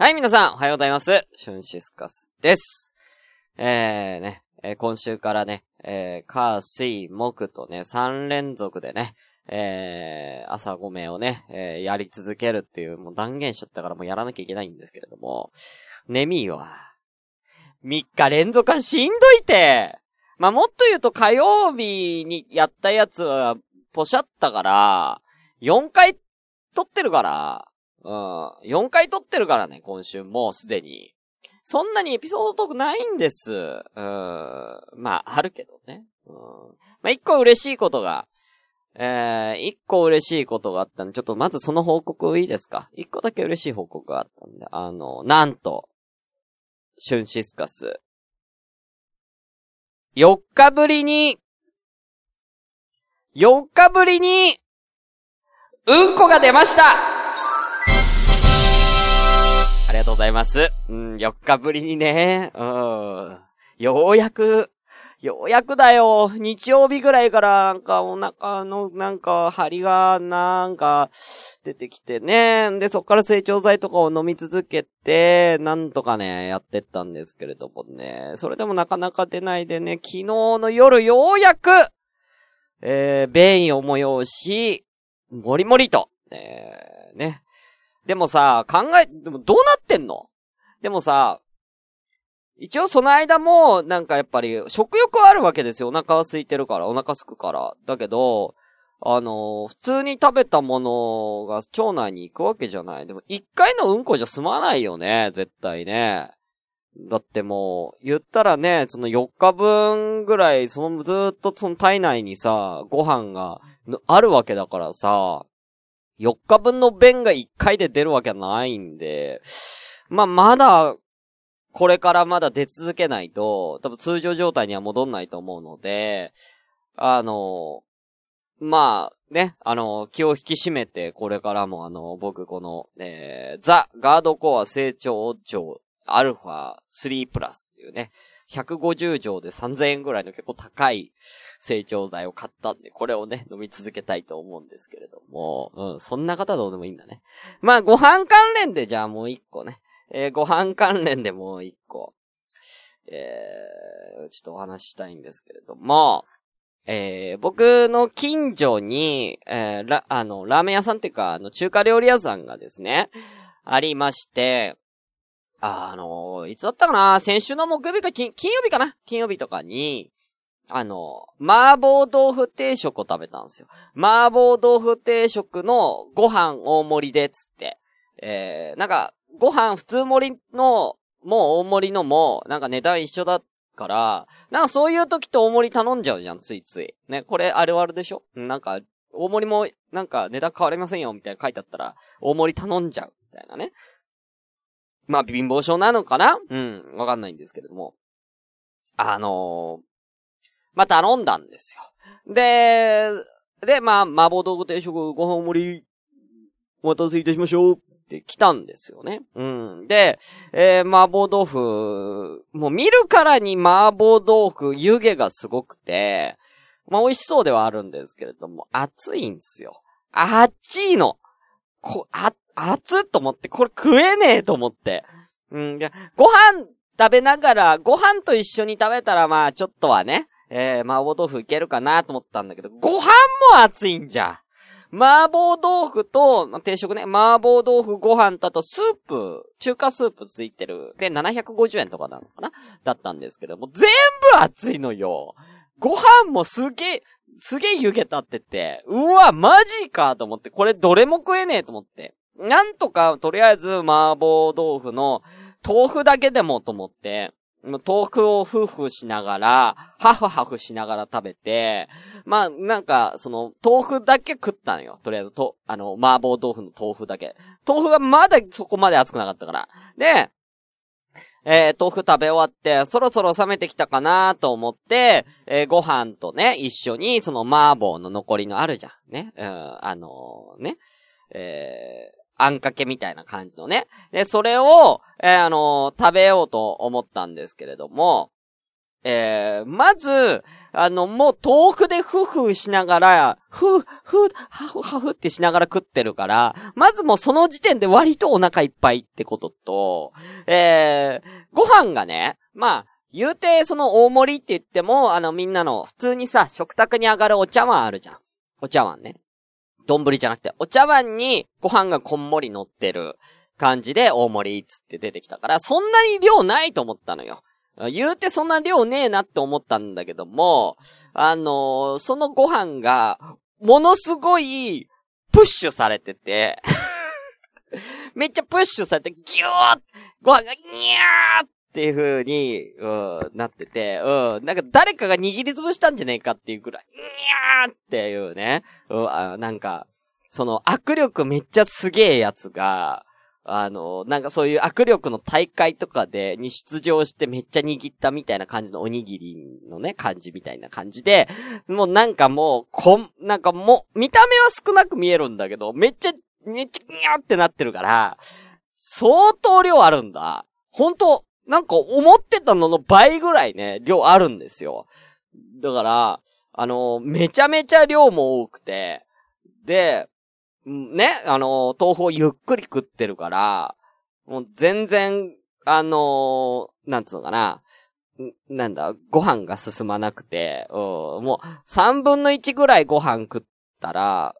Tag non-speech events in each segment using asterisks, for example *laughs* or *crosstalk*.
はい、皆さん、おはようございます。シュンシスカスです。えー、ね、えー今週からね、えー、火、水、木とね、3連続でね、えー、朝5名をね、えーやり続けるっていう、もう断言しちゃったからもうやらなきゃいけないんですけれども、ネミーは、3日連続はしんどいてまあ、もっと言うと火曜日にやったやつは、ポシャったから、4回撮ってるから、うん。4回撮ってるからね、今週もうすでに。そんなにエピソードトークないんです。うん。まあ、あるけどね。うん。まあ、一個嬉しいことが、えー、一個嬉しいことがあったんで、ちょっとまずその報告いいですか？一個だけ嬉しい報告があったんで、あの、なんと、シュンシスカス。4日ぶりに、4日ぶりに、うんこが出ましたありがとうございます。うん、4日ぶりにね、うん。ようやく、ようやくだよ。日曜日ぐらいから、なんか、お腹の、なんか、張りが、なんか、出てきてね。で、そっから成長剤とかを飲み続けて、なんとかね、やってったんですけれどもね。それでもなかなか出ないでね、昨日の夜、ようやく、えー、便意を催し、もりもりと、えー、ね。でもさ、考え、でもどうなってんの？でもさ、一応その間も、なんかやっぱり、食欲はあるわけですよ。お腹は空いてるから、お腹すくから。だけど、あのー普通に食べたものが腸内に行くわけじゃない。でも、一回のうんこじゃ済まないよね、絶対ね。だってもう、言ったらね、その4日分ぐらい、そのずっとその体内にさ、ご飯が、あるわけだからさ、4日分の便が1回で出るわけないんで、まあ、まだ、これからまだ出続けないと、多分通常状態には戻んないと思うので、あの、まあ、ね、あの、気を引き締めて、これからもあの、僕この、えー、ザ・ガードコア成長上アルファ3プラスっていうね、150錠で3000円ぐらいの結構高い成長剤を買ったんで、これをね、飲み続けたいと思うんですけれども、うん、そんな方どうでもいいんだね。まあ、ご飯関連でじゃあもう一個ね、えーご飯関連でもう一個、えー、ちょっとお話ししたいんですけれど。も、えー、僕の近所に、えー、ら、あの、ラーメン屋さんっていうか、あの、中華料理屋さんがですね、ありまして、あのいつだったかな？先週の木曜日か金、金曜日かな？金曜日とかに、あの、麻婆豆腐定食を食べたんですよ。麻婆豆腐定食のご飯大盛りで、つって。えー、なんか、ご飯普通盛りの、もう大盛りのも、なんか値段一緒だから、なんかそういう時と大盛り頼んじゃうじゃん、ついつい。ね、これあるあるでしょ？なんか、大盛りも、なんか値段変わりませんよ、みたいな書いてあったら、大盛り頼んじゃう、みたいなね。まあ、貧乏症なのかな？うん、わかんないんですけれども。あのー、まあ、頼んだんですよ。で、で、まあ、麻婆豆腐定食ご飯盛り、お待たせいたしましょうって来たんですよね。うん。で、えー、麻婆豆腐、もう見るからに麻婆豆腐湯気がすごくて、まあ、美味しそうではあるんですけれども、熱いんですよ。熱いの。こ、熱っと思って、これ食えねえと思って。うん、ご飯食べながら、ご飯と一緒に食べたらまあちょっとはね、えー、麻婆豆腐いけるかなと思ったんだけど、ご飯も熱いんじゃ。麻婆豆腐と、定食ね、麻婆豆腐ご飯とあとスープ、中華スープついてる。で、750円とかなのかな？だったんですけども、全部熱いのよ。ご飯もすげえ、すげえ湯気立ってて、うわ、マジかと思って、これどれも食えねえと思って。なんとか、とりあえず、麻婆豆腐の、豆腐だけでもと思って、豆腐を夫婦しながら、ハフハフしながら食べて、まあ、なんか、その、豆腐だけ食ったのよ。とりあえず、と、あの、麻婆豆腐の豆腐だけ。豆腐がまだそこまで熱くなかったから。で、えー、豆腐食べ終わって、そろそろ冷めてきたかなと思って、えーご飯とね、一緒に、その麻婆の残りのあるじゃん。ね。うん、あのーね。え、あんかけみたいな感じのね。で、それを、えーあのー食べようと思ったんですけれども、えー、まず、あの、もう豆腐でふふしながら、ふ、ふ、はふはふってしながら食ってるから、まずもうその時点で割とお腹いっぱいってことと、えー、ご飯がね、まあ、言うて、その大盛りって言っても、あのみんなの普通にさ、食卓に上がるお茶碗あるじゃん。お茶碗ね。丼じゃなくて、お茶碗にご飯がこんもり乗ってる感じで大盛りっつって出てきたから、そんなに量ないと思ったのよ。言うてそんな量ねえなって思ったんだけども、あのー、そのご飯が、ものすごい、プッシュされてて *laughs* めっちゃプッシュされて、ギューご飯がニャーっっていう風に、うん、なってて、うん、なんか誰かが握りつぶしたんじゃねえかっていうくらい、ニャーっていうね、うん、あなんか、その握力めっちゃすげえやつが、あの、なんかそういう握力の大会とかで、に出場してめっちゃ握ったみたいな感じのおにぎりのね、感じみたいな感じで、もうなんかもう、こん、なんかもう、見た目は少なく見えるんだけど、めっちゃ、めっちゃ、にゃーってなってるから、相当量あるんだ。本当なんか思ってたのの倍ぐらいね、量あるんですよ。だから、あの、めちゃめちゃ量も多くて、で、ね、あの、豆腐をゆっくり食ってるから、もう全然、あのなんつうのかな、なんだ、ご飯が進まなくて、う、もう、三分の一ぐらいご飯食ったら、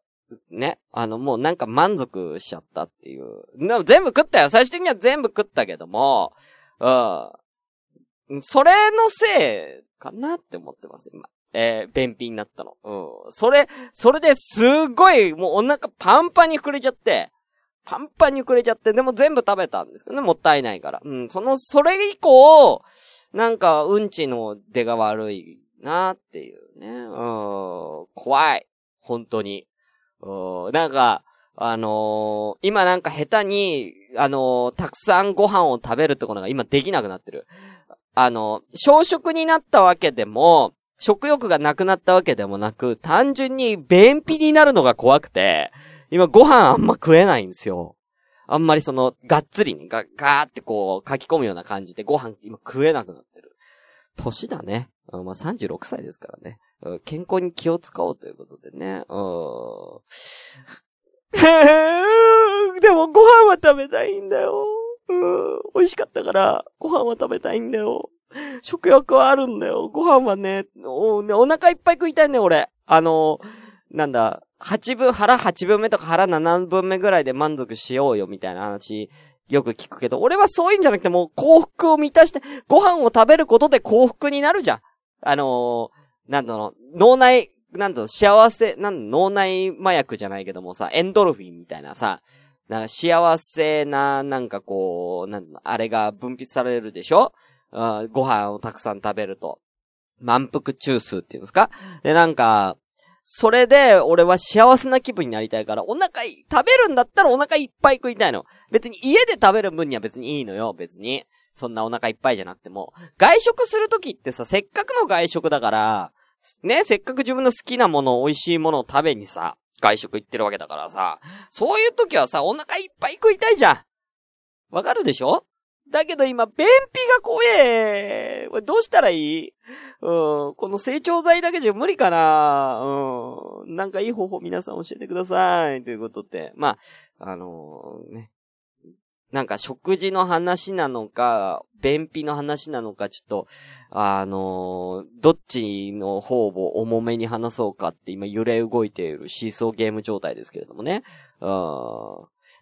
ね、あの、もうなんか満足しちゃったっていう。全部食ったよ。最終的には全部食ったけども、うん。それのせいかなって思ってます、今。えー、便秘になったの。うん。それ、それですっごい、もうお腹パンパンに膨れちゃって、パンパンに膨れちゃって、でも全部食べたんですけどね、もったいないから。うん、その、それ以降、なんか、うんちの出が悪いなっていうね。うん、怖い。本当に。うん、なんか、あのー、今なんか下手に、あの、たくさんご飯を食べるってことが今できなくなってる。あの、小食になったわけでも、食欲がなくなったわけでもなく、単純に便秘になるのが怖くて、今ご飯あんま食えないんですよ。あんまりその、がっつりにガガーってこう書き込むような感じでご飯今食えなくなってる。年だね。まあ、36歳ですからね。健康に気を使おうということでね。うん。*laughs* でもご飯は食べたいんだよ。うん。美味しかったから、ご飯は食べたいんだよ。食欲はあるんだよ。ご飯はね、おねお腹いっぱい食いたいね、俺。あの、なんだ、八分、腹八分目とか腹七分目ぐらいで満足しようよ、みたいな話、よく聞くけど、俺はそういうんじゃなくてもう幸福を満たして、ご飯を食べることで幸福になるじゃん。あの、なんだろう、脳内、なんだ、幸せ、なん脳内麻薬じゃないけどもさ、エンドルフィンみたいなさ、なんか幸せな、なんかこう、なんあれが分泌されるでしょ？ご飯をたくさん食べると。満腹中枢っていうんですか？で、なんか、それで、俺は幸せな気分になりたいから、お腹い、食べるんだったらお腹いっぱい食いたいの。別に家で食べる分には別にいいのよ、別に。そんなお腹いっぱいじゃなくても。外食するときってさ、せっかくの外食だから、ね、せっかく自分の好きなもの、美味しいものを食べにさ、外食行ってるわけだからさ、そういう時はさ、お腹いっぱい食いたいじゃん。わかるでしょ？だけど今、便秘が怖え。どうしたらいい？うん。この成長剤だけじゃ無理かなうん。なんかいい方法皆さん教えてください。ということで。まあ、あのー、ね。なんか食事の話なのか、便秘の話なのか、ちょっと、あのー、どっちの方を重めに話そうかって今揺れ動いているシーソーゲーム状態ですけれどもね。うん。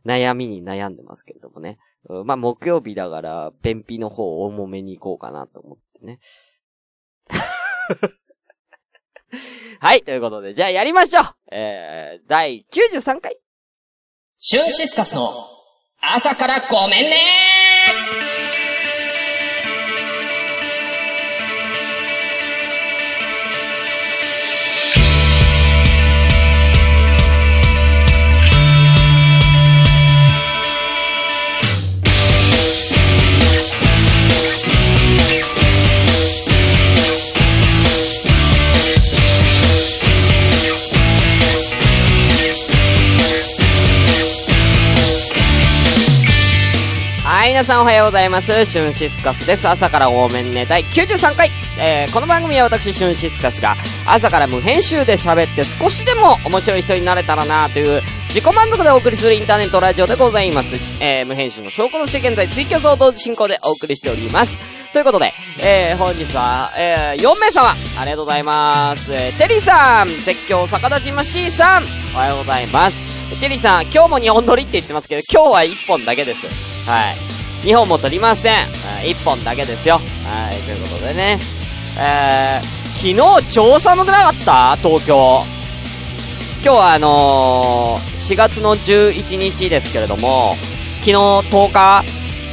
悩みに悩んでますけれどもね。まあ、木曜日だから、便秘の方を重めに行こうかなと思ってね。*laughs* はい、ということで、じゃあやりましょうえー、第93回。シュンシスカスの朝からごめんね皆さんおはようございます。シュンシスカスです。朝から多めんね第93回。えー、この番組は私、シュンシスカスが朝から無編集で喋って少しでも面白い人になれたらなという自己満足でお送りするインターネットラジオでございます。えー、無編集の証拠として現在ツイキャスを同時進行でお送りしております。ということで、えー、本日は、えー、4名様、ありがとうございます。えー、テリーさん、絶叫逆立ちましーさん、おはようございます。テリーさん、今日も2本撮りって言ってますけど、今日は1本だけです。はい。2本も撮りません。1本だけですよ。はい、ということでね。えー、昨日超寒くなかった？東京。今日はあのー、4月の11日ですけれども、昨日10日、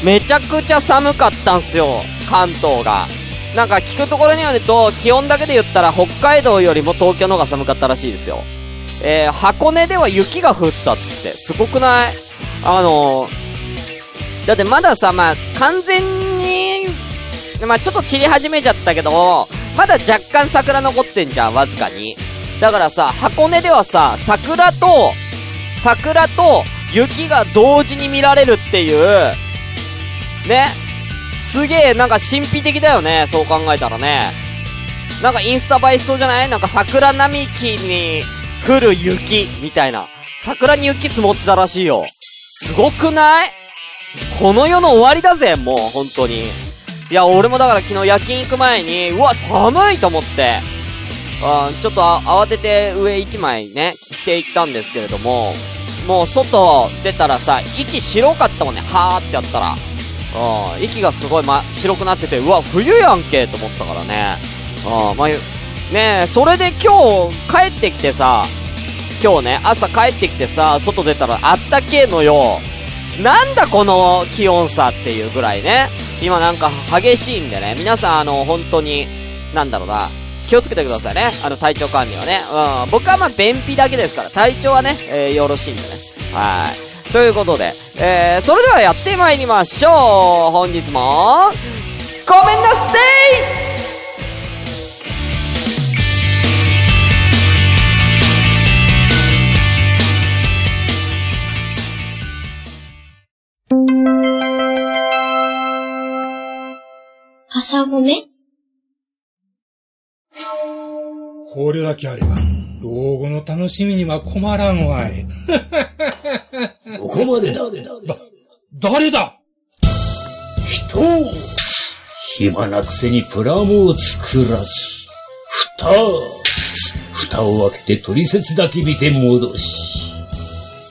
めちゃくちゃ寒かったんすよ。関東が。なんか聞くところによると、気温だけで言ったら北海道よりも東京の方が寒かったらしいですよ。えー、箱根では雪が降ったっつって、すごくない？あのー、だってまださ、まあ、完全に、まあちょっと散り始めちゃったけど、まだ若干桜残ってんじゃん、わずかに。だからさ、箱根ではさ、桜と、桜と雪が同時に見られるっていう、ね、すげえ、なんか神秘的だよね。そう考えたらね。なんかインスタ映えしそうじゃない？なんか桜並木に降る雪、みたいな。桜に雪積もってたらしいよ。すごくない？この世の終わりだぜ、もう、本当に。いや、俺もだから昨日夜勤行く前に、うわ、寒いと思って、あちょっと慌てて上1枚ね、切っていったんですけれども、もう外出たらさ、息白かったもんね、はーってやったら。うん、息がすごい、ま、白くなってて、うわ、冬やんけと思ったからね。うん、まあ、ね、それで今日帰ってきてさ、今日ね、朝帰ってきてさ、外出たらあったけえのよ。なんだこの気温差っていうぐらいね。今なんか激しいんでね、皆さんあの、本当に、なんだろうな、気をつけてくださいね。あの、体調管理はね。うん、僕はまあ、便秘だけですから、体調はね、えー、よろしいんでね。はい。ということで、えー、それではやってまいりましょう本日も、ごめんなステイごめこれだけあれば、老後の楽しみには困らんわい。*laughs* ここまでだ。だ、誰だ？人暇なくせにプラモを作らず。蓋蓋を開けて取説だけ見て戻し。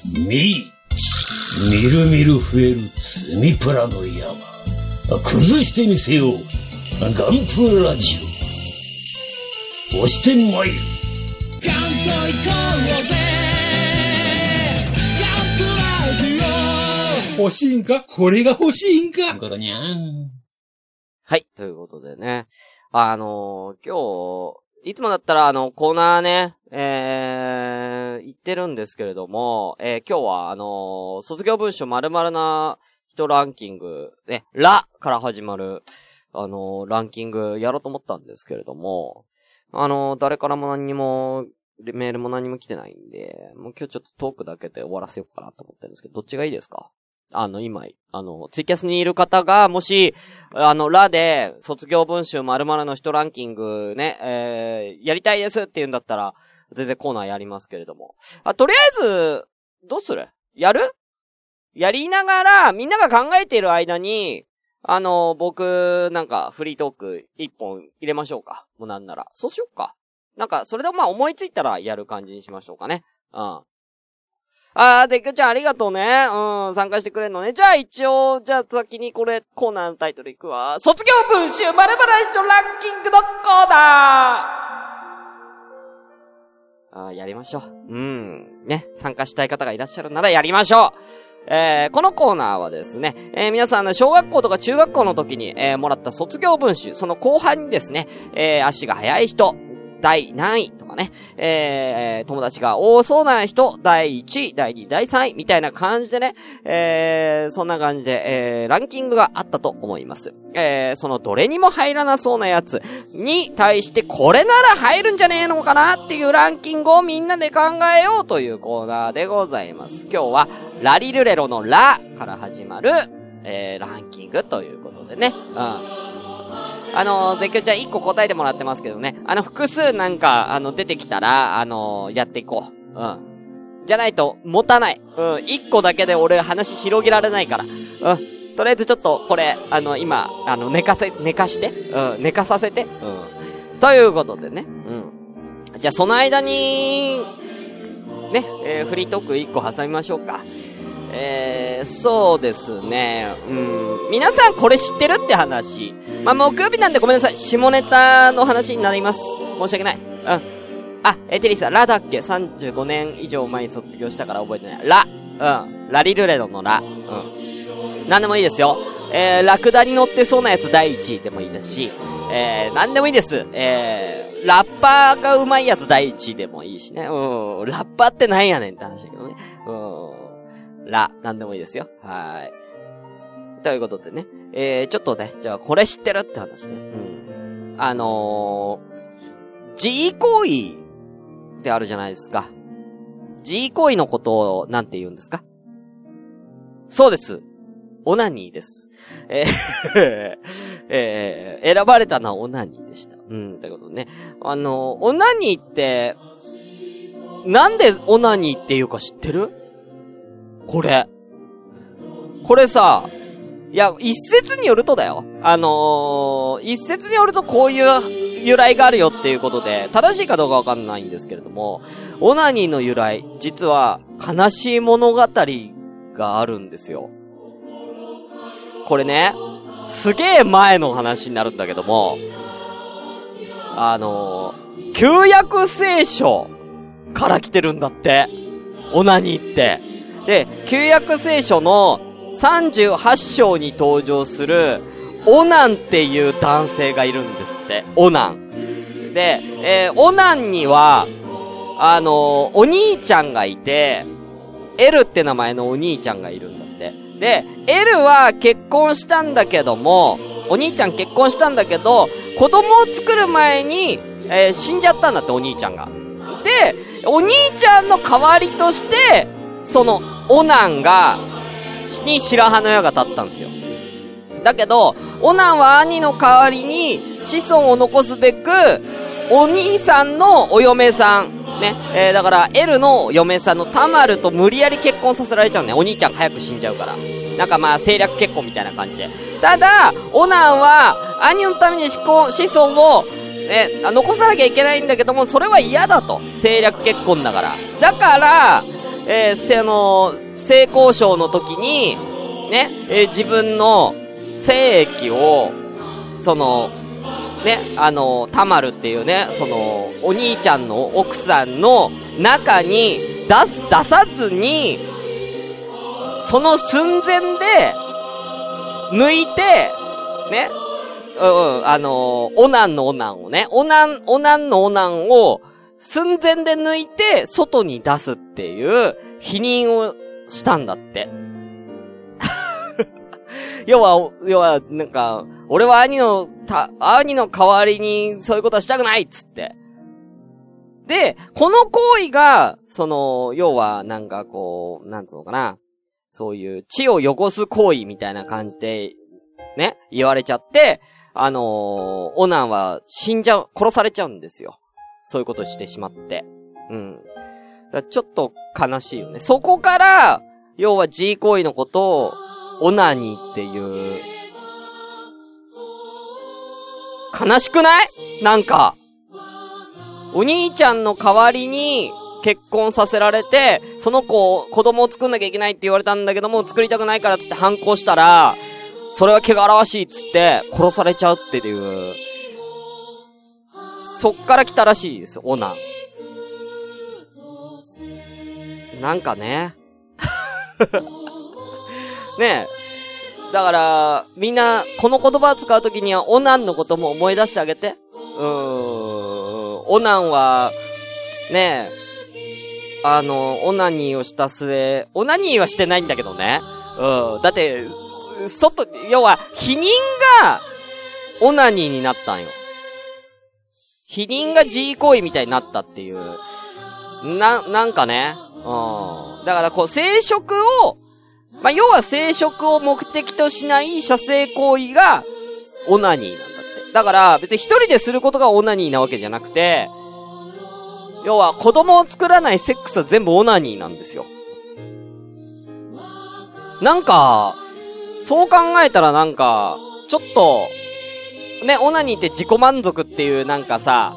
みみるみる増える積みプラの山。崩してみせよう。ガンプラジオ。押してまいる。ガンと行こうぜ欲しいんか？これが欲しいんか？ゴロにゃん。はい、ということでね。あのー、今日、いつもだったらあの、コーナーね、えー、言ってるんですけれども、えー、今日はあのー、卒業文書〇〇な人ランキング、ね、ラから始まる、あの、ランキングやろうと思ったんですけれども、あの、誰からも何にも、メールも何も来てないんで、もう今日ちょっとトークだけで終わらせようかなと思ってるんですけど、どっちがいいですか？あの、今、あの、ツイキャスにいる方が、もし、あの、ラで、卒業文集〇〇の人ランキングね、えー、やりたいですって言うんだったら、全然コーナーやりますけれども。あ、とりあえず、どうする？やる？やりながら、みんなが考えている間に、あの、僕、なんか、フリートーク一本入れましょうか。もうなんなら。そうしよっか。なんか、それでまあ思いついたらやる感じにしましょうかね。うん。あー、でくちゃんありがとうね。うん、参加してくれんのね。じゃあ一応、じゃあ先にこれ、コーナーのタイトルいくわ。卒業文集まるまる人ランキングのコーナーあー、やりましょう。うん。ね、参加したい方がいらっしゃるならやりましょう。えー、このコーナーはですね、えー、皆さん、小学校とか中学校の時に、えー、もらった卒業文集、その後半にですね、え、足が速い人、第何位とかね、えー、友達が多そうな人、第1位、第2位、第3位、みたいな感じでね、えー、そんな感じで、えー、ランキングがあったと思います。えー、そのどれにも入らなそうなやつに対して、これなら入るんじゃねえのかなっていうランキングをみんなで考えようというコーナーでございます。今日は、ラリルレロのラから始まる、えー、ランキングということでね。うん。あの、絶叫ちゃん1個答えてもらってますけどね。あの、複数なんか、あの、出てきたら、あの、やっていこう。うん。じゃないと、持たない。うん。1個だけで俺話広げられないから。うん。とりあえずちょっと、これ、あの、今、あの、寝かせ、寝かして。うん。寝かさせて。うん。ということでね。うん。じゃあ、その間に、ね、えー、フリートーク1個挟みましょうか。えー、そうですね。うん。皆さんこれ知ってるって話。まあ、木曜日なんでごめんなさい。下ネタの話になります。申し訳ない。うん。あ、えテリーさん、ラだっけ ?35 年以上前に卒業したから覚えてない。ラ。うん。ラリルレロのラ。うん。なんでもいいですよ。えー、ラクダに乗ってそうなやつ第1位でもいいですし、えー、なんでもいいです。えー、ラッパーが上手いやつ第1位でもいいしね。うん。ラッパーってなんやねんって話だけどね。うん。ら、なんでもいいですよ。はい。ということでね。えー、ちょっとね、じゃあこれ知ってるって話ね。うん。あのー、G 行為ってあるじゃないですか。G 行為のことをなんて言うんですか？そうです。オナニーです。えー *laughs* えー、選ばれたのはオナニーでした。うん、ということね。あのー、オナニーって、なんでオナニーっていうか知ってる？これ。これさ、いや、一説によるとだよ。あのー、一説によるとこういう由来があるよっていうことで、正しいかどうかわかんないんですけれども、オナニーの由来、実は悲しい物語があるんですよ。これね、すげえ前の話になるんだけども、あのー、旧約聖書から来てるんだって。オナニーって。で、旧約聖書の38章に登場する、オナンっていう男性がいるんですって。オナン。で、えー、オナンには、あのー、お兄ちゃんがいて、エルって名前のお兄ちゃんがいるんだって。で、エルは結婚したんだけども、お兄ちゃん結婚したんだけど、子供を作る前に、えー、死んじゃったんだって、お兄ちゃんが。で、お兄ちゃんの代わりとして、その、オナンが、に白羽の矢が立ったんですよ。だけど、オナンは兄の代わりに子孫を残すべく、お兄さんのお嫁さん、ね、えー、だから、エルの嫁さんのタマルと無理やり結婚させられちゃうね。お兄ちゃん早く死んじゃうから。なんかまあ、政略結婚みたいな感じで。ただ、オナンは、兄のために子孫を、ね、残さなきゃいけないんだけども、それは嫌だと。政略結婚だから。だから、えー、せ、あのー、性交渉の時に、ね、えー、自分の精液を、その、ね、あの、たまるっていうね、その、お兄ちゃんの奥さんの中に出す、出さずに、その寸前で、抜いて、ね、うん、うん、あのー、オナンのオナンをね、オナン、オナンのオナンを、寸前で抜いて、外に出すっていう、否認をしたんだって。*laughs* 要は、要は、なんか、俺は兄の、た、兄の代わりにそういうことはしたくないっつって。で、この行為が、その、要は、なんかこう、なんつうのかな。そういう血を汚す行為みたいな感じで、ね、言われちゃって、あのー、オナンは死んじゃう、殺されちゃうんですよ。そういうことしてしまって。うん。だちょっと悲しいよね。そこから、要は G 行為のことを、オナニーっていう、悲しくない？なんか、お兄ちゃんの代わりに結婚させられて、その子を子供を作んなきゃいけないって言われたんだけども、作りたくないからつって反抗したら、それは汚らわしいっつって殺されちゃうっていう、そっから来たらしいですオナン。なんかね。*laughs* ねえ。だから、みんな、この言葉を使うときには、オナンのことも思い出してあげて。うーん。オナンは、ねえ、あの、オナニーをした末、オナニーはしてないんだけどね。うん。だって、外、要は、否認が、オナニーになったんよ。否認が G 行為みたいになったっていう。な、なんかね。うん。だからこう、生殖を、まあ、要は生殖を目的としない射精行為が、オナニーなんだってだから、別に一人ですることがオナニーなわけじゃなくて、要は子供を作らないセックスは全部オナニーなんですよ。なんか、そう考えたらなんか、ちょっと、ね、オナニーって自己満足っていうなんかさ、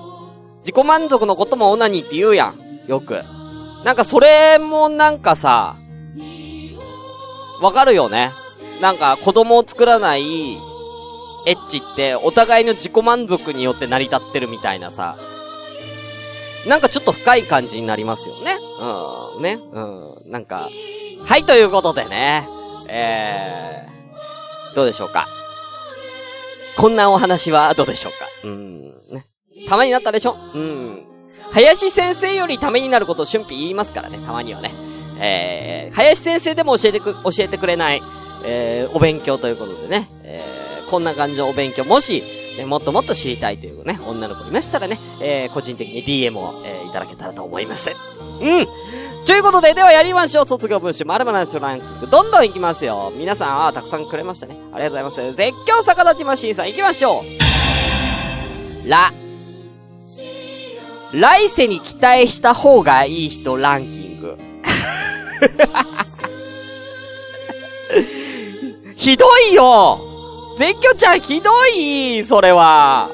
自己満足のこともオナニーって言うやん。よく。なんかそれもなんかさ、わかるよね。なんか子供を作らないエッチってお互いの自己満足によって成り立ってるみたいなさ。なんかちょっと深い感じになりますよね。うん、ね。うん、なんか。はい、ということでね。えー、どうでしょうか。こんなお話はどうでしょうか。うん、ね。ためになったでしょうん。林先生よりためになることを春季言いますからね、たまにはね。えー、林先生でも教えてく、教えてくれない、えー、お勉強ということでね。えー、こんな感じのお勉強、もし、ね、もっともっと知りたいというね、女の子いましたらね、えー、個人的に DM を、えー、いただけたらと思います。うんということで、ではやりましょう。卒業文集、まるまるランキング。どんどん行きますよ。皆さん、あたくさんくれましたね。ありがとうございます。絶叫逆立ちマシンさん、行きましょう。ラ。来世に期待した方がいい人ランキング。*laughs* ひどいよ絶叫ちゃんひどいそれは。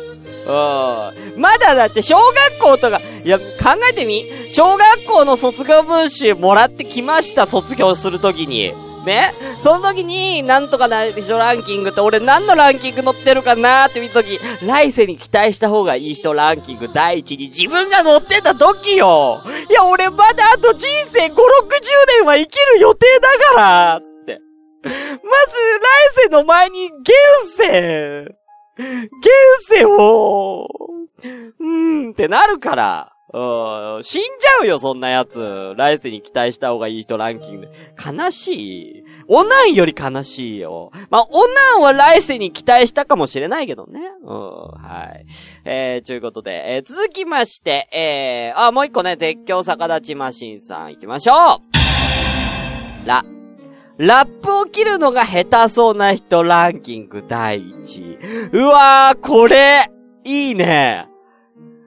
うん。まだだって小学校とか、いや、考えてみ？小学校の卒業文集もらってきました、卒業するときに。ねその時に、なんとかな人ランキングって俺何のランキング載ってるかなーって見た時、来世に期待した方がいい人ランキング第一に自分が載ってた時よいや、俺まだあと人生5、60年は生きる予定だからつって。まず、来世の前に現世現世を、うーんってなるから。うん、死んじゃうよ、そんなやつ。来世に期待した方がいい人ランキング。悲しい。オナンより悲しいよ。まあ、オナンは来世に期待したかもしれないけどね。うん、はい。えー、ということで、えー、続きまして、えー、あ、もう一個ね、絶叫逆立ちマシンさん行きましょうラ。ラップを切るのが下手そうな人ランキング第1位。うわー、これ、いいね。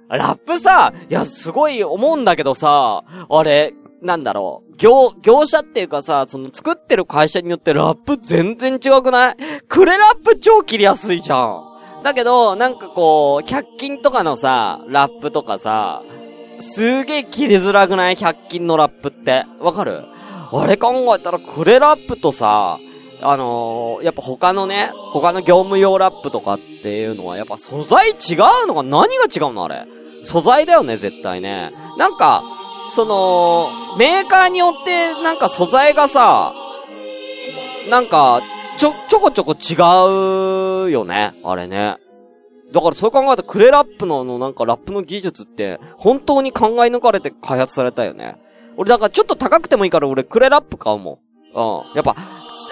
ラップさ、いや、すごい思うんだけどさ、あれ、なんだろう、業、業者っていうかさ、その作ってる会社によってラップ全然違くない？クレラップ超切りやすいじゃん。だけど、なんかこう、100均とかのさ、ラップとかさ、すげえ切りづらくない ?100 均のラップって。わかる？あれ考えたらクレラップとさ、あのー、やっぱ他のね、他の業務用ラップとかっていうのは、やっぱ素材違うのか何が違うのあれ。素材だよね、絶対ね。なんか、その、メーカーによって、なんか素材がさ、なんか、ちょ、ちょこちょこ違うよね、あれね。だからそう考えたらクレラップのあのなんかラップの技術って、本当に考え抜かれて開発されたよね。俺だからちょっと高くてもいいから俺クレラップ買うもん。うん。やっぱ、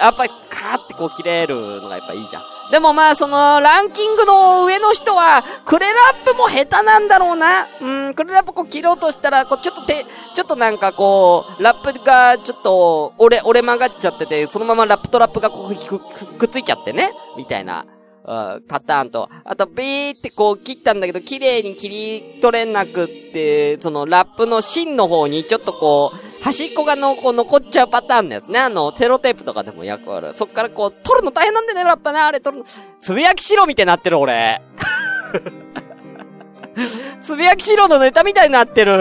やっぱりカーってこう切れるのがやっぱいいじゃん。でもまあそのランキングの上の人は、クレラップも下手なんだろうな。うん、クレラップこう切ろうとしたら、こうちょっと手、ちょっとなんかこう、ラップがちょっと折れ、折れ曲がっちゃってて、そのままラップとラップがこうひく、くくっついちゃってね。みたいな。うんパターンと、あと、ビーってこう切ったんだけど、綺麗に切り取れなくって、そのラップの芯の方にちょっとこう、端っこがの、こう残っちゃうパターンのやつね。あの、セロテープとかでも役ある。そっからこう、取るの大変なんだよね、ラップね。あれ取るの。つぶやきしろみたいになってる、俺。*laughs* つぶやきしろのネタみたいになってる。違う。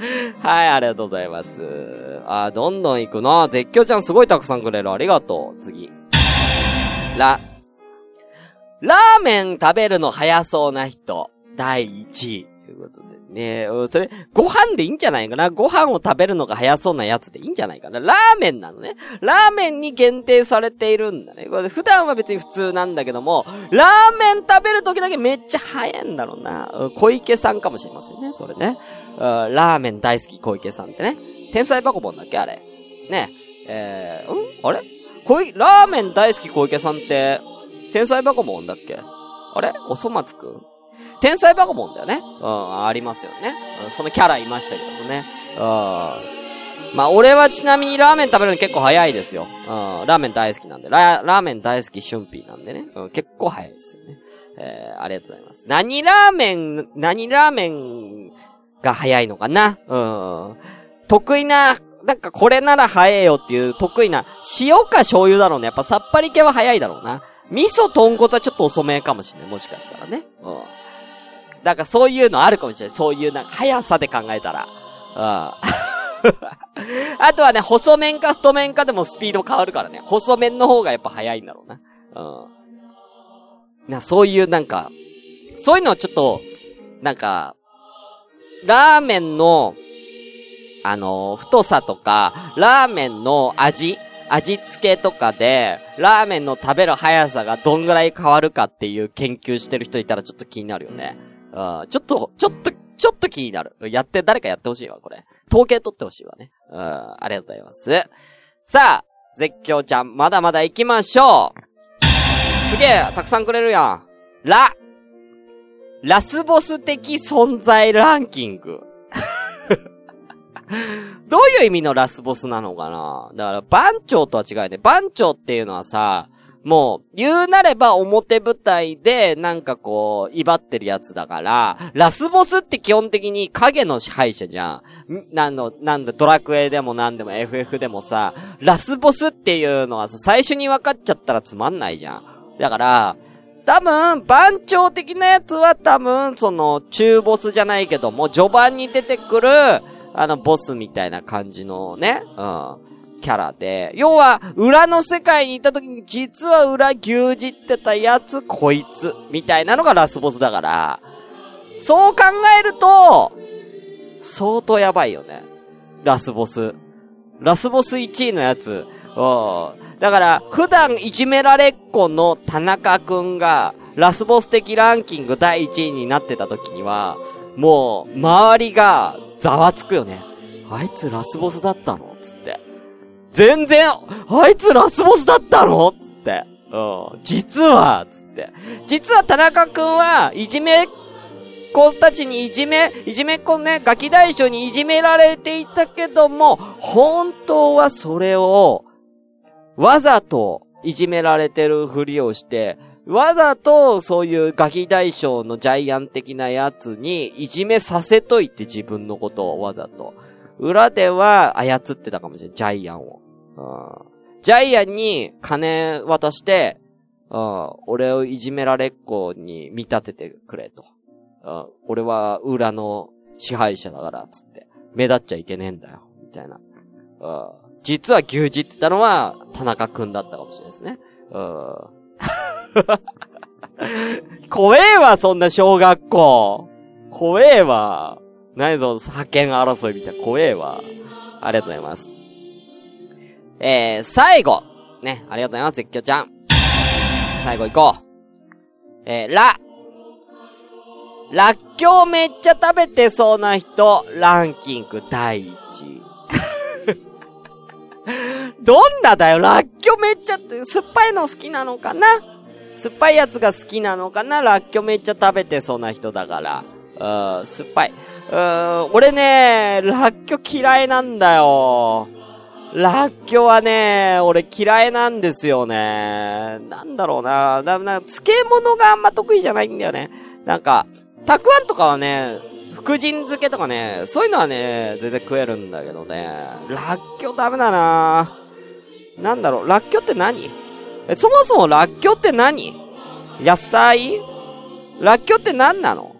*laughs* はい、ありがとうございます。あ、どんどん行くな。絶叫ちゃんすごいたくさんくれる。ありがとう。次。ラ、ラーメン食べるの早そうな人、第1位。ということでね、うんそれ、ご飯でいいんじゃないかな？ご飯を食べるのが早そうなやつでいいんじゃないかな？ラーメンなのね。ラーメンに限定されているんだね。これ普段は別に普通なんだけども、ラーメン食べる時だけめっちゃ早いんだろうな。小池さんかもしれませんね、それね。うんラーメン大好き小池さんってね。天才バコボンだっけ？あれ。ね。えー、ん？あれ？小池、ラーメン大好き小池さんって、天才バコボンだっけ？あれ？おそ松くん？天才バカボンだよね。うん、ありますよね。そのキャラいましたけどもね。うん。まあ、俺はちなみにラーメン食べるの結構早いですよ。うん、ラーメン大好きなんで。ララーメン大好き春ーなんでね。うん、結構早いですよね。えー、ありがとうございます。何ラーメン、何ラーメンが早いのかなうん。得意な、なんかこれなら早いよっていう得意な、塩か醤油だろうね。やっぱさっぱり系は早いだろうな。味噌豚骨はちょっと遅めかもしれない。もしかしたらね。うん。だかそういうのあるかもしれない。そういうなんか速さで考えたら。うん。*laughs* あとはね、細麺か太麺かでもスピード変わるからね。細麺の方がやっぱ早いんだろうな。うん。な、そういうなんか、そういうのをちょっと、なんか、ラーメンの、あの、太さとか、ラーメンの味味付けとかで、ラーメンの食べる速さがどんぐらい変わるかっていう研究してる人いたらちょっと気になるよね。うん、ちょっと、ちょっと、ちょっと気になる。やって、誰かやってほしいわ、これ。統計取ってほしいわね。うん、ありがとうございます。さあ、絶叫ちゃん、まだまだ行きましょうすげえ、たくさんくれるやん。ララスボス的存在ランキング。*laughs* どういう意味のラスボスなのかなだから、番長とは違うね。番長っていうのはさ、もう、言うなれば表舞台で、なんかこう、威張ってるやつだから、ラスボスって基本的に影の支配者じゃん。なんの、なんだ、ドラクエでもなんでも FF でもさ、ラスボスっていうのはさ、最初に分かっちゃったらつまんないじゃん。だから、多分、番長的なやつは多分、その、中ボスじゃないけども、序盤に出てくる、あの、ボスみたいな感じのね、うん、キャラで、要は、裏の世界にいた時に、実は裏牛耳ってたやつ、こいつ、みたいなのがラスボスだから、そう考えると、相当やばいよね。ラスボス。ラスボス1位のやつ。うん。だから、普段いじめられっ子の田中くんが、ラスボス的ランキング第1位になってた時には、もう、周りが、ざわつくよね。あいつラスボスだったのつって。全然、あいつラスボスだったのつって。うん。実は、つって。実は田中くんは、いじめっ子たちにいじめ、いじめっ子ね、ガキ大将にいじめられていたけども、本当はそれを、わざといじめられてるふりをして、わざとそういうガキ大将のジャイアン的なやつにいじめさせといて自分のことをわざと。裏では操ってたかもしれない。ジャイアンを。ジャイアンに金渡して、俺をいじめられっ子に見立ててくれと。俺は裏の支配者だから、つって。目立っちゃいけねえんだよ。みたいな。実は牛耳ってたのは田中くんだったかもしれないですね。*laughs* 怖えわ、そんな小学校。怖えわ。何ぞ、派遣争いみたいな怖えわ。ありがとうございます。えー、最後。ね、ありがとうございます、絶叫ちゃん。最後行こう。えー、ラ。らっきょうめっちゃ食べてそうな人、ランキング第一。*laughs* どんなだよ、らっきょめっちゃって、酸っぱいの好きなのかな？酸っぱいやつが好きなのかな？らっきょめっちゃ食べてそうな人だから。うーん、酸っぱい。うーん、俺ね、らっきょ嫌いなんだよ。らっきょはね、俺嫌いなんですよね。なんだろうな。な、な、漬物があんま得意じゃないんだよね。なんか、たくあんとかはね、福神漬けとかね、そういうのはね、全然食えるんだけどね。らっきょダメだななんだろう、らっきょって何？え、そもそもらっきょって何？野菜？らっきょって何なの？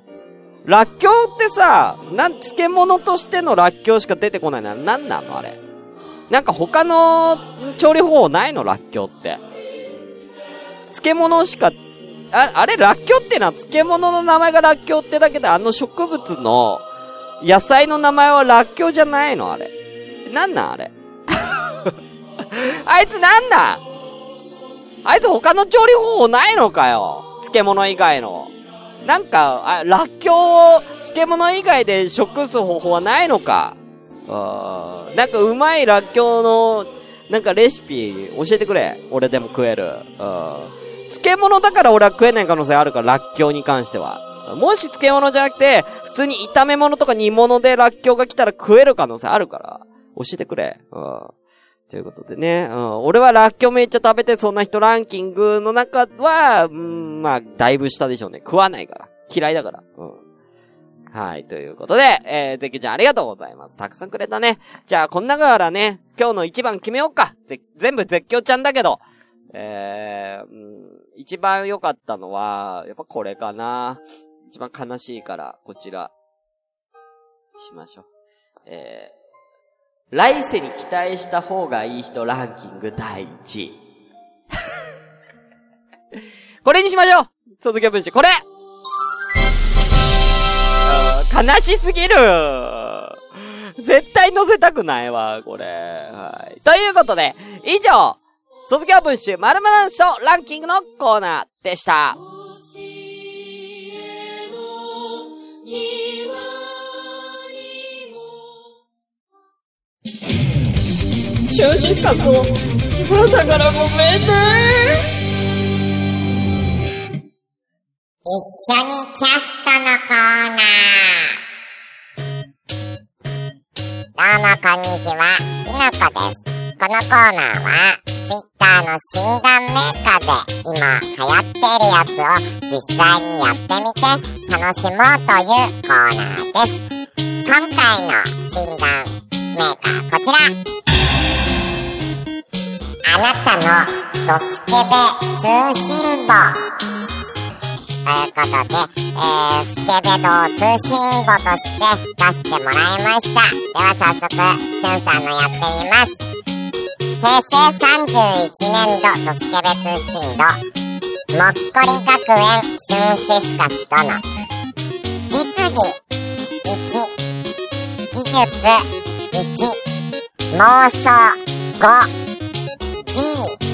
らっきょうってさ、なん、漬物としてのらっきょうしか出てこないのは何なの？あれ。なんか他の調理方法ないの？らっきょうって。漬物しか、あ、あれ？らっきょうってのは漬物の名前がらっきょうってだけであの植物の野菜の名前はらっきょうじゃないの？あれ。なんなんあれ？*laughs* あいつなんなんあいつ他の調理方法ないのかよ？漬物以外の。なんか、あ、らっきょうを漬物以外で食す方法はないのか？あなんかうまいらっきょうの、なんかレシピ教えてくれ。俺でも食える。うん漬物だから俺は食えない可能性あるから、らっきょうに関しては。もし漬物じゃなくて、普通に炒め物とか煮物でらっきょうが来たら食える可能性あるから。教えてくれ。うん。ということでね、うん。俺はラッキョめっちゃ食べてそんな人ランキングの中は、うん、まあ、だいぶ下でしょうね。食わないから。嫌いだから。うん。はい。ということで、えー、ゼキちゃんありがとうございます。たくさんくれたね。じゃあ、こん中からね、今日の一番決めようか。ぜ、全部絶叫ちゃんだけど、えー、うん、一番良かったのは、やっぱこれかな。一番悲しいから、こちら、しましょう。えー、来世に期待した方がいい人ランキング第1位。*laughs* これにしましょう続けし、これ悲しすぎる絶対載せたくないわ、これ。はい。ということで、以上、卒業文集〇〇賞ランキングのコーナーでした。シュンシスカスの朝からごめんね一緒にキャストのコーナー。どうもこんにちは、きのこです。このコーナーは、ツイッターの診断メーカーで今流行っているやつを実際にやってみて楽しもうというコーナーです。今回の診断メーカーこちら。あなたのドスケベ通信簿いうことで、えー、スケベ道通信簿として出してもらいました。では早速、しゅんさんのやってみます。平成31年度ドスケベ通信簿、もっこり学園シュンシスカスとの、実技1、技術1、妄想5、G1、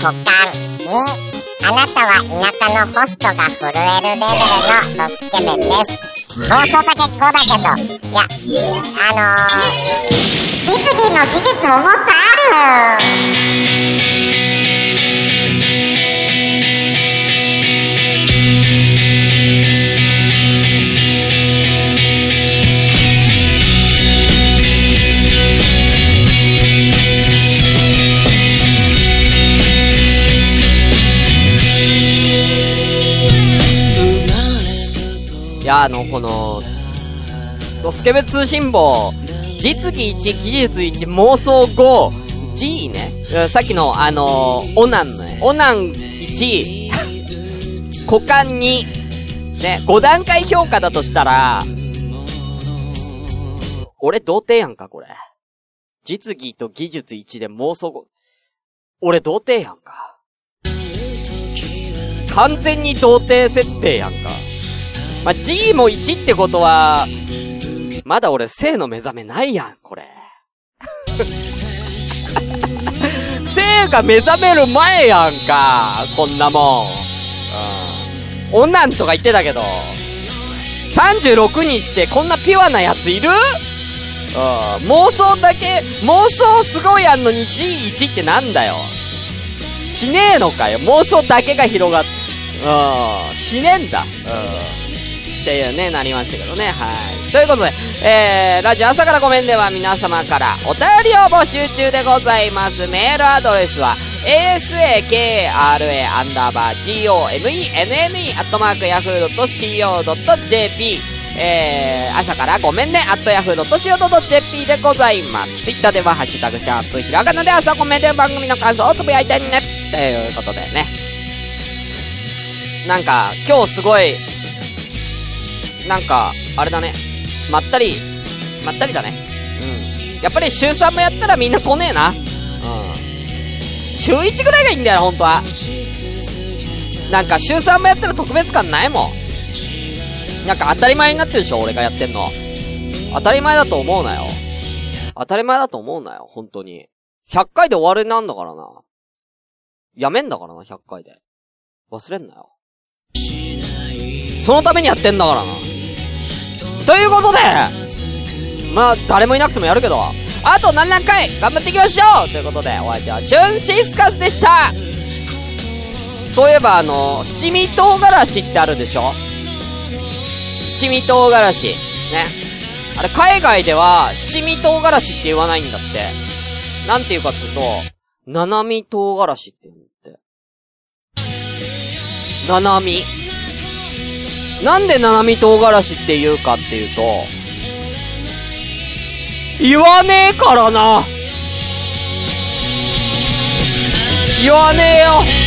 股間2、あなたは田舎のホストが震えるレベルのドスケベです。妄想だけこうだけど、いや、あのー、実技の技術ももっとあるこの、ドスケベ通信簿、実技1、技術1、妄想5、G ね。さっきの、あのー、オナンのね、オナン1、股間2、ね、5段階評価だとしたら、俺童貞やんか、これ。実技と技術1で妄想5、俺童貞やんか。完全に童貞設定やんか。まあ、G も1ってことは、まだ俺性の目覚めないやん、これ。*laughs* 性が目覚める前やんか、こんなもん。うん。女んとか言ってたけど、36にしてこんなピュアなやついる？うん。妄想だけ、妄想すごいやんのに G1 ってなんだよ。しねえのかよ。妄想だけが広がっ、うん。しねえんだ。うん。っていうね、なりましたけどね。はい。ということで、えー、ラジオ朝からごめんでは皆様からお便りを募集中でございます。メールアドレスは、asakra アンダーバー gomenne アットマークヤフー .co.jp えー、朝からごめんね、アットヤフー .co.jp でございます。ツイッターでは、ハッシュタグ、シャープ、ひらがなで朝ごめんで番組の感想をつぶやいてね。ということでね。なんか、今日すごい、なんか、あれだね。まったり、まったりだね。うん。やっぱり週3もやったらみんな来ねえな。うん。週1ぐらいがいいんだよ、ほんとは。なんか週3もやったら特別感ないもん。なんか当たり前になってるでしょ、俺がやってんの。当たり前だと思うなよ。当たり前だと思うなよ、本当に。100回で終わりなんだからな。やめんだからな、100回で。忘れんなよ。そのためにやってんだからな。ということで、まあ、誰もいなくてもやるけど、あと何何回頑張っていきましょうということで、お相手はシュンシスカスでしたそういえば、あの、七味唐辛子ってあるでしょ？七味唐辛子。ね。あれ、海外では、七味唐辛子って言わないんだって。なんて言うかっていうと、七味唐辛子って言うんだって。七味。なんで七味唐辛子っていうかっていうと、言わねえからな。言わねえよ。